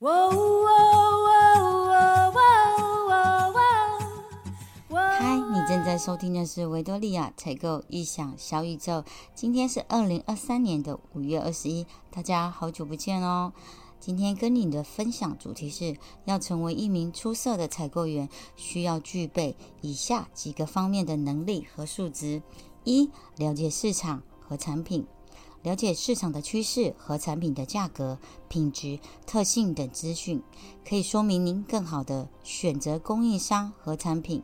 嗨，你正在收听的是维多利亚采购异想小宇宙。今天是二零二三年的五月二十一，大家好久不见哦。今天跟你的分享主题是要成为一名出色的采购员，需要具备以下几个方面的能力和素质：一、了解市场和产品。了解市场的趋势和产品的价格、品质、特性等资讯，可以说明您更好的选择供应商和产品，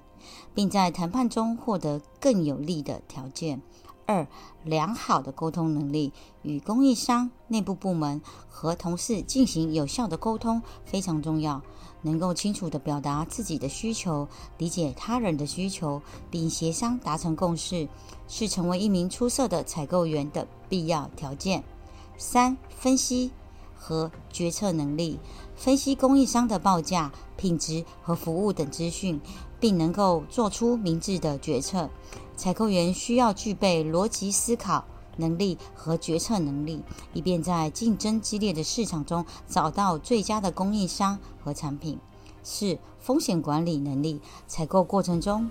并在谈判中获得更有利的条件。二、良好的沟通能力，与供应商、内部部门和同事进行有效的沟通非常重要。能够清楚地表达自己的需求，理解他人的需求，并协商达成共识，是成为一名出色的采购员的必要条件。三、分析和决策能力，分析供应商的报价、品质和服务等资讯，并能够做出明智的决策。采购员需要具备逻辑思考。能力和决策能力，以便在竞争激烈的市场中找到最佳的供应商和产品。四、风险管理能力。采购过程中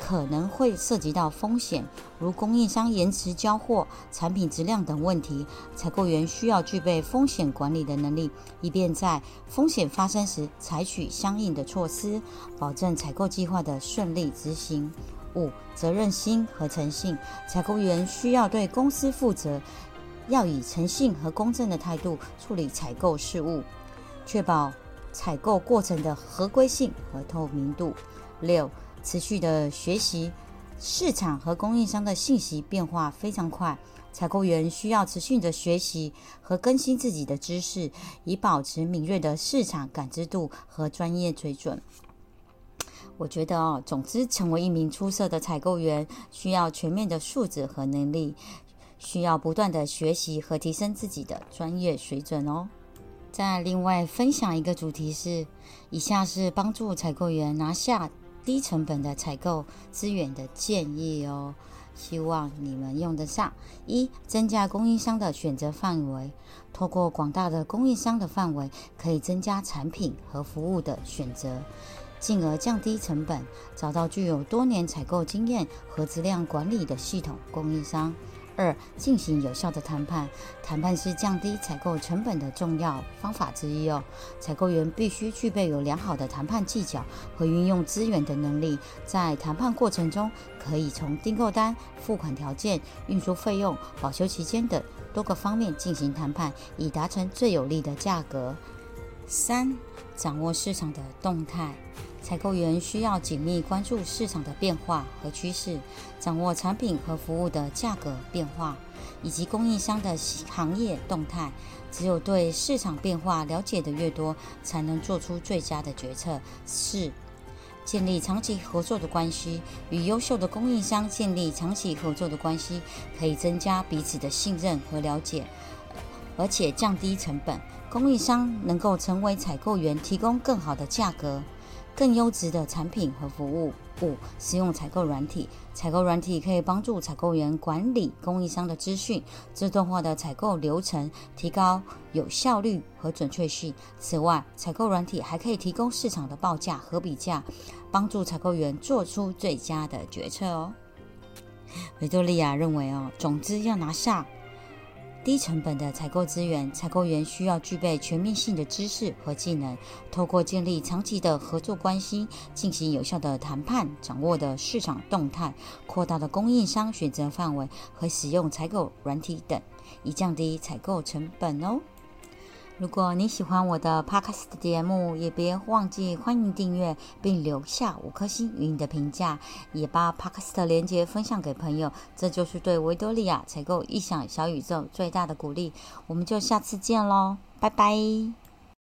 可能会涉及到风险，如供应商延迟交货、产品质量等问题。采购员需要具备风险管理的能力，以便在风险发生时采取相应的措施，保证采购计划的顺利执行。五、责任心和诚信，采购员需要对公司负责，要以诚信和公正的态度处理采购事务，确保采购过程的合规性和透明度。六、持续的学习，市场和供应商的信息变化非常快，采购员需要持续的学习和更新自己的知识，以保持敏锐的市场感知度和专业水准。我觉得哦，总之，成为一名出色的采购员，需要全面的素质和能力，需要不断的学习和提升自己的专业水准哦。再另外分享一个主题是，以下是帮助采购员拿下低成本的采购资源的建议哦，希望你们用得上。一、增加供应商的选择范围，透过广大的供应商的范围，可以增加产品和服务的选择。进而降低成本，找到具有多年采购经验和质量管理的系统供应商。二、进行有效的谈判，谈判是降低采购成本的重要方法之一哦。采购员必须具备有良好的谈判技巧和运用资源的能力，在谈判过程中，可以从订购单、付款条件、运输费用、保修期间等多个方面进行谈判，以达成最有利的价格。三、掌握市场的动态。采购员需要紧密关注市场的变化和趋势，掌握产品和服务的价格变化，以及供应商的行业动态。只有对市场变化了解的越多，才能做出最佳的决策。四、建立长期合作的关系，与优秀的供应商建立长期合作的关系，可以增加彼此的信任和了解，而且降低成本。供应商能够成为采购员提供更好的价格。更优质的产品和服务。五、使用采购软体。采购软体可以帮助采购员管理供应商的资讯，自动化的采购流程，提高有效率和准确性。此外，采购软体还可以提供市场的报价和比价，帮助采购员做出最佳的决策哦。维多利亚认为哦，总之要拿下。低成本的采购资源，采购员需要具备全面性的知识和技能，透过建立长期的合作关系，进行有效的谈判，掌握的市场动态，扩大的供应商选择范围和使用采购软体等，以降低采购成本哦。如果你喜欢我的 Podcast 节目，也别忘记欢迎订阅并留下五颗星与你的评价，也把 Podcast 连接分享给朋友，这就是对维多利亚采购异想小宇宙最大的鼓励。我们就下次见喽，拜拜。